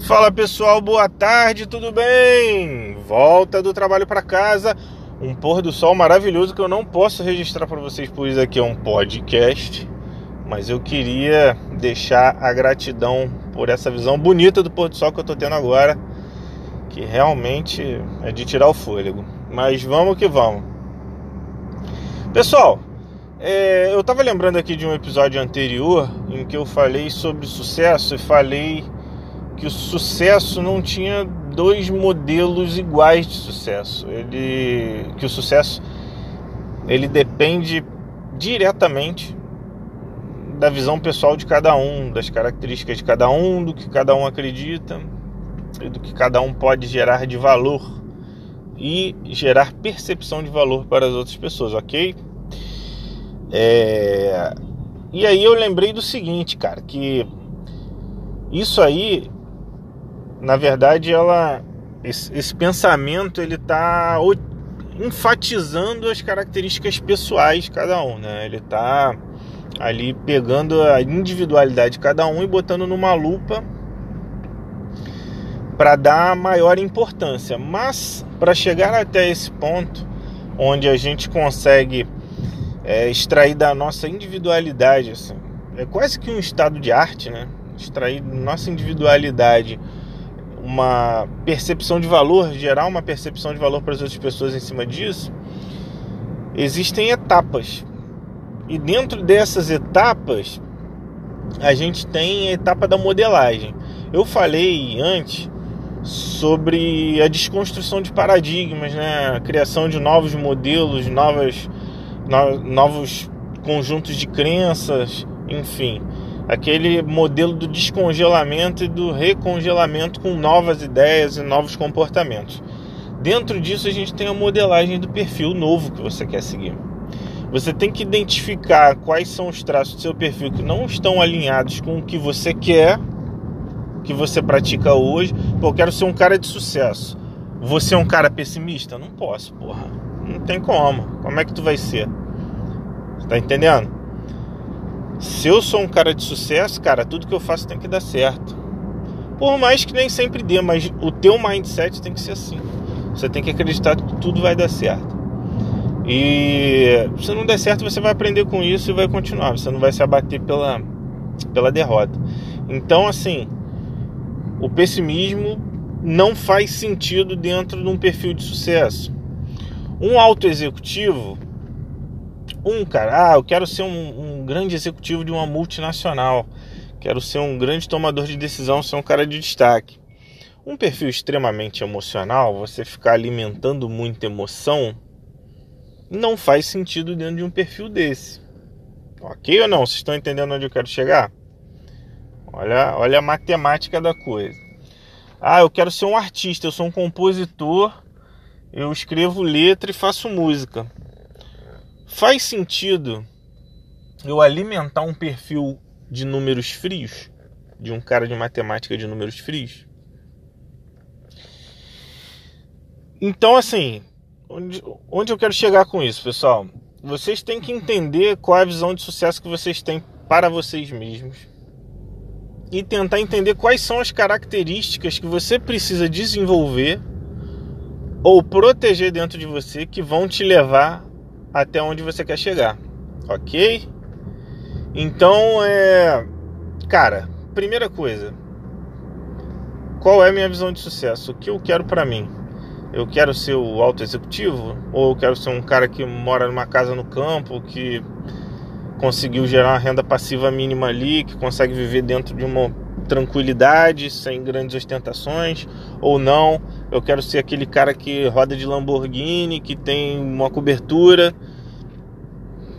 Fala pessoal, boa tarde, tudo bem? Volta do trabalho para casa, um pôr do sol maravilhoso que eu não posso registrar para vocês, pois aqui é um podcast, mas eu queria deixar a gratidão por essa visão bonita do pôr do sol que eu tô tendo agora, que realmente é de tirar o fôlego. Mas vamos que vamos. Pessoal, é, eu tava lembrando aqui de um episódio anterior em que eu falei sobre sucesso e falei que o sucesso não tinha dois modelos iguais de sucesso. Ele que o sucesso ele depende diretamente da visão pessoal de cada um, das características de cada um, do que cada um acredita e do que cada um pode gerar de valor e gerar percepção de valor para as outras pessoas, ok? É... E aí eu lembrei do seguinte, cara, que isso aí na verdade, ela esse, esse pensamento ele está enfatizando as características pessoais de cada um, né? Ele está ali pegando a individualidade de cada um e botando numa lupa para dar maior importância. Mas para chegar até esse ponto onde a gente consegue é, extrair da nossa individualidade, assim, é quase que um estado de arte, né? Extrair nossa individualidade uma percepção de valor, gerar uma percepção de valor para as outras pessoas em cima disso, existem etapas. E dentro dessas etapas, a gente tem a etapa da modelagem. Eu falei antes sobre a desconstrução de paradigmas, né? a criação de novos modelos, novas, no, novos conjuntos de crenças, enfim aquele modelo do descongelamento e do recongelamento com novas ideias e novos comportamentos. Dentro disso, a gente tem a modelagem do perfil novo que você quer seguir. Você tem que identificar quais são os traços do seu perfil que não estão alinhados com o que você quer, que você pratica hoje. Pô, eu quero ser um cara de sucesso. Você é um cara pessimista? Não posso, porra. Não tem como. Como é que tu vai ser? Tá entendendo? Se eu sou um cara de sucesso, cara, tudo que eu faço tem que dar certo. Por mais que nem sempre dê, mas o teu mindset tem que ser assim. Você tem que acreditar que tudo vai dar certo. E se não der certo, você vai aprender com isso e vai continuar. Você não vai se abater pela, pela derrota. Então, assim, o pessimismo não faz sentido dentro de um perfil de sucesso. Um auto executivo, um cara, ah, eu quero ser um, um grande executivo de uma multinacional, quero ser um grande tomador de decisão, ser um cara de destaque. Um perfil extremamente emocional, você ficar alimentando muita emoção, não faz sentido dentro de um perfil desse. Ok ou não? Vocês estão entendendo onde eu quero chegar? Olha, olha a matemática da coisa. Ah, eu quero ser um artista, eu sou um compositor, eu escrevo letra e faço música. Faz sentido eu alimentar um perfil de números frios, de um cara de matemática de números frios? Então, assim, onde, onde eu quero chegar com isso, pessoal? Vocês têm que entender qual é a visão de sucesso que vocês têm para vocês mesmos e tentar entender quais são as características que você precisa desenvolver ou proteger dentro de você que vão te levar até onde você quer chegar, ok? Então, é. Cara, primeira coisa. Qual é a minha visão de sucesso? O que eu quero para mim? Eu quero ser o alto executivo? Ou eu quero ser um cara que mora numa casa no campo, que conseguiu gerar uma renda passiva mínima ali, que consegue viver dentro de uma tranquilidade, sem grandes ostentações, ou não, eu quero ser aquele cara que roda de Lamborghini, que tem uma cobertura.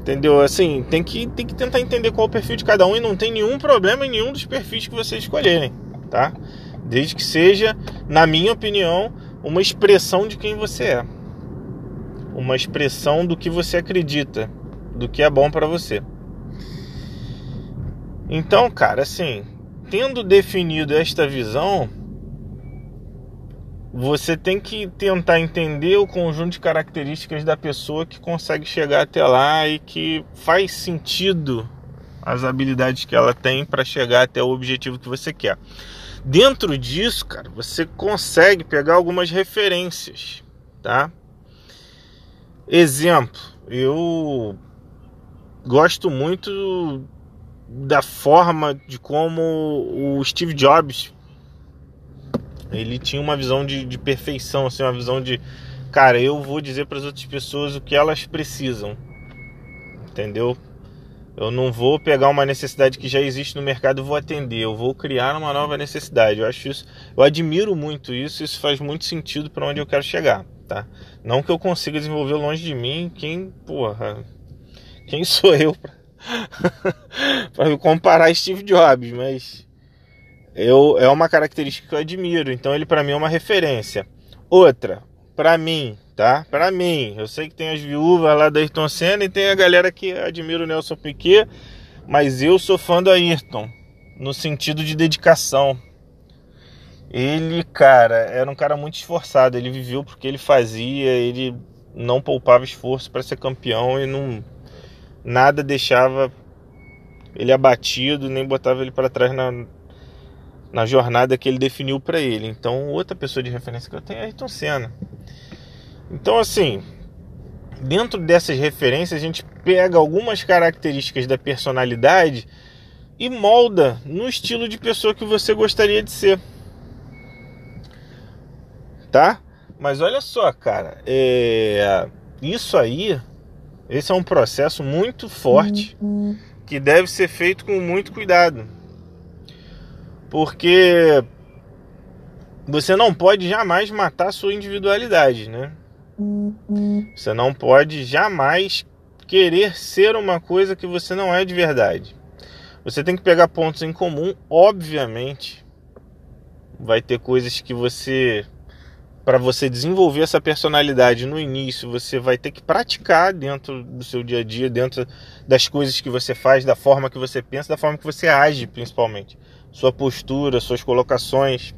Entendeu? Assim, tem que, tem que tentar entender qual é o perfil de cada um e não tem nenhum problema em nenhum dos perfis que vocês escolherem, tá? Desde que seja, na minha opinião, uma expressão de quem você é. Uma expressão do que você acredita, do que é bom para você. Então, cara, assim, tendo definido esta visão, você tem que tentar entender o conjunto de características da pessoa que consegue chegar até lá e que faz sentido as habilidades que ela tem para chegar até o objetivo que você quer. Dentro disso, cara, você consegue pegar algumas referências, tá? Exemplo, eu gosto muito da forma de como o Steve Jobs ele tinha uma visão de, de perfeição, assim, uma visão de cara, eu vou dizer para as outras pessoas o que elas precisam, entendeu? Eu não vou pegar uma necessidade que já existe no mercado e vou atender. Eu vou criar uma nova necessidade. Eu acho isso, eu admiro muito isso. Isso faz muito sentido para onde eu quero chegar, tá? Não que eu consiga desenvolver longe de mim. Quem, porra, quem sou eu para comparar Steve Jobs? Mas eu é uma característica que eu admiro. Então ele para mim é uma referência. Outra, para mim, tá? Para mim, eu sei que tem as viúvas lá da Ayrton Senna e tem a galera que admira o Nelson Piquet, mas eu sou fã do Ayrton no sentido de dedicação. Ele, cara, era um cara muito esforçado, ele viveu porque ele fazia, ele não poupava esforço para ser campeão e não nada deixava ele abatido, nem botava ele para trás na, na jornada que ele definiu para ele. Então, outra pessoa de referência que eu tenho é Ayrton Senna. Então, assim, dentro dessas referências, a gente pega algumas características da personalidade e molda no estilo de pessoa que você gostaria de ser. Tá? Mas olha só, cara, é... isso aí, esse é um processo muito forte que deve ser feito com muito cuidado. Porque você não pode jamais matar sua individualidade, né? Você não pode jamais querer ser uma coisa que você não é de verdade. Você tem que pegar pontos em comum, obviamente. Vai ter coisas que você para você desenvolver essa personalidade no início, você vai ter que praticar dentro do seu dia a dia, dentro das coisas que você faz, da forma que você pensa, da forma que você age, principalmente. Sua postura, suas colocações.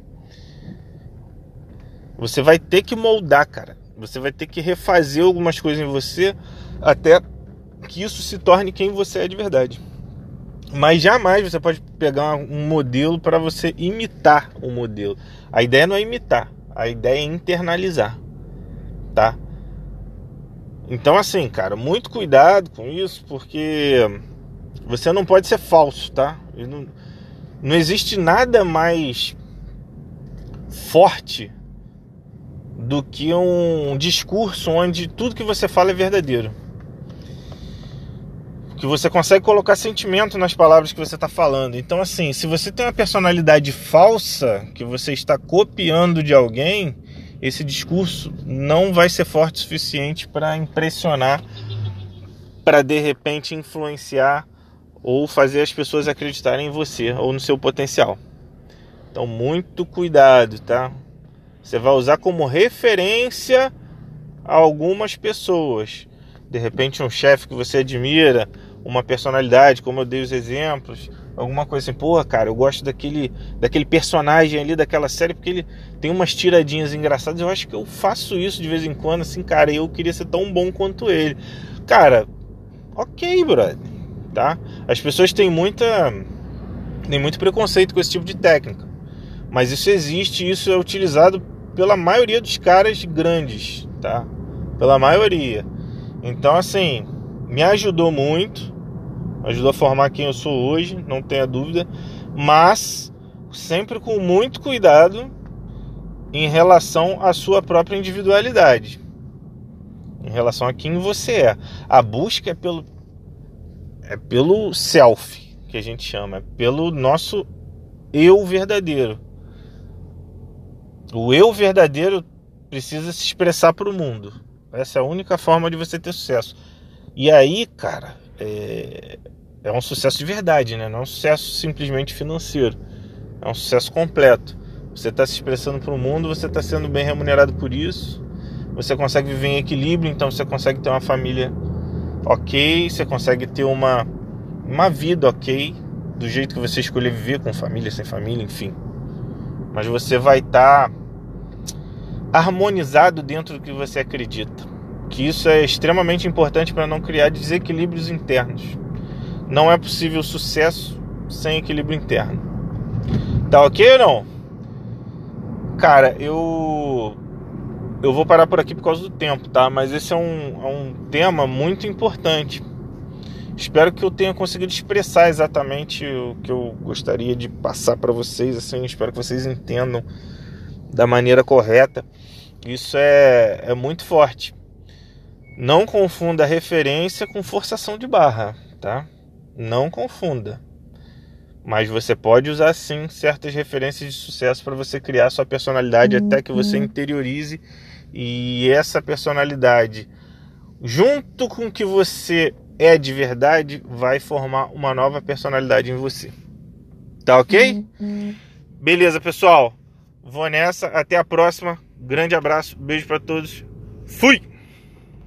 Você vai ter que moldar, cara. Você vai ter que refazer algumas coisas em você até que isso se torne quem você é de verdade. Mas jamais você pode pegar um modelo para você imitar o modelo. A ideia não é imitar, a ideia é internalizar, tá? Então assim, cara, muito cuidado com isso, porque você não pode ser falso, tá? Não, não existe nada mais forte do que um discurso onde tudo que você fala é verdadeiro. Que você consegue colocar sentimento nas palavras que você está falando. Então, assim, se você tem uma personalidade falsa que você está copiando de alguém, esse discurso não vai ser forte o suficiente para impressionar, para de repente influenciar ou fazer as pessoas acreditarem em você ou no seu potencial. Então, muito cuidado, tá? Você vai usar como referência algumas pessoas. De repente, um chefe que você admira, uma personalidade, como eu dei os exemplos, alguma coisa assim, pô, cara, eu gosto daquele, daquele personagem ali daquela série porque ele tem umas tiradinhas engraçadas. Eu acho que eu faço isso de vez em quando, assim, cara, eu queria ser tão bom quanto ele. Cara, ok, brother, tá? As pessoas têm muita, têm muito preconceito com esse tipo de técnica, mas isso existe, isso é utilizado pela maioria dos caras grandes, tá? Pela maioria. Então, assim, me ajudou muito, ajudou a formar quem eu sou hoje, não tenha dúvida, mas sempre com muito cuidado em relação à sua própria individualidade, em relação a quem você é. A busca é pelo é pelo self que a gente chama, é pelo nosso eu verdadeiro. O eu verdadeiro precisa se expressar para o mundo. Essa é a única forma de você ter sucesso. E aí, cara, é, é um sucesso de verdade, né? Não é um sucesso simplesmente financeiro. É um sucesso completo. Você está se expressando para o mundo, você está sendo bem remunerado por isso. Você consegue viver em equilíbrio, então você consegue ter uma família ok, você consegue ter uma, uma vida ok, do jeito que você escolher viver, com família, sem família, enfim mas você vai estar tá harmonizado dentro do que você acredita. Que isso é extremamente importante para não criar desequilíbrios internos. Não é possível sucesso sem equilíbrio interno. Tá ok ou não? Cara, eu eu vou parar por aqui por causa do tempo, tá? Mas esse é um, é um tema muito importante. Espero que eu tenha conseguido expressar exatamente o que eu gostaria de passar para vocês. Assim, espero que vocês entendam da maneira correta. Isso é, é muito forte. Não confunda referência com forçação de barra, tá? Não confunda. Mas você pode usar sim certas referências de sucesso para você criar sua personalidade uhum. até que você interiorize e essa personalidade, junto com o que você é de verdade, vai formar uma nova personalidade em você. Tá ok? Uhum. Beleza, pessoal. Vou nessa. Até a próxima. Grande abraço. Beijo para todos. Fui!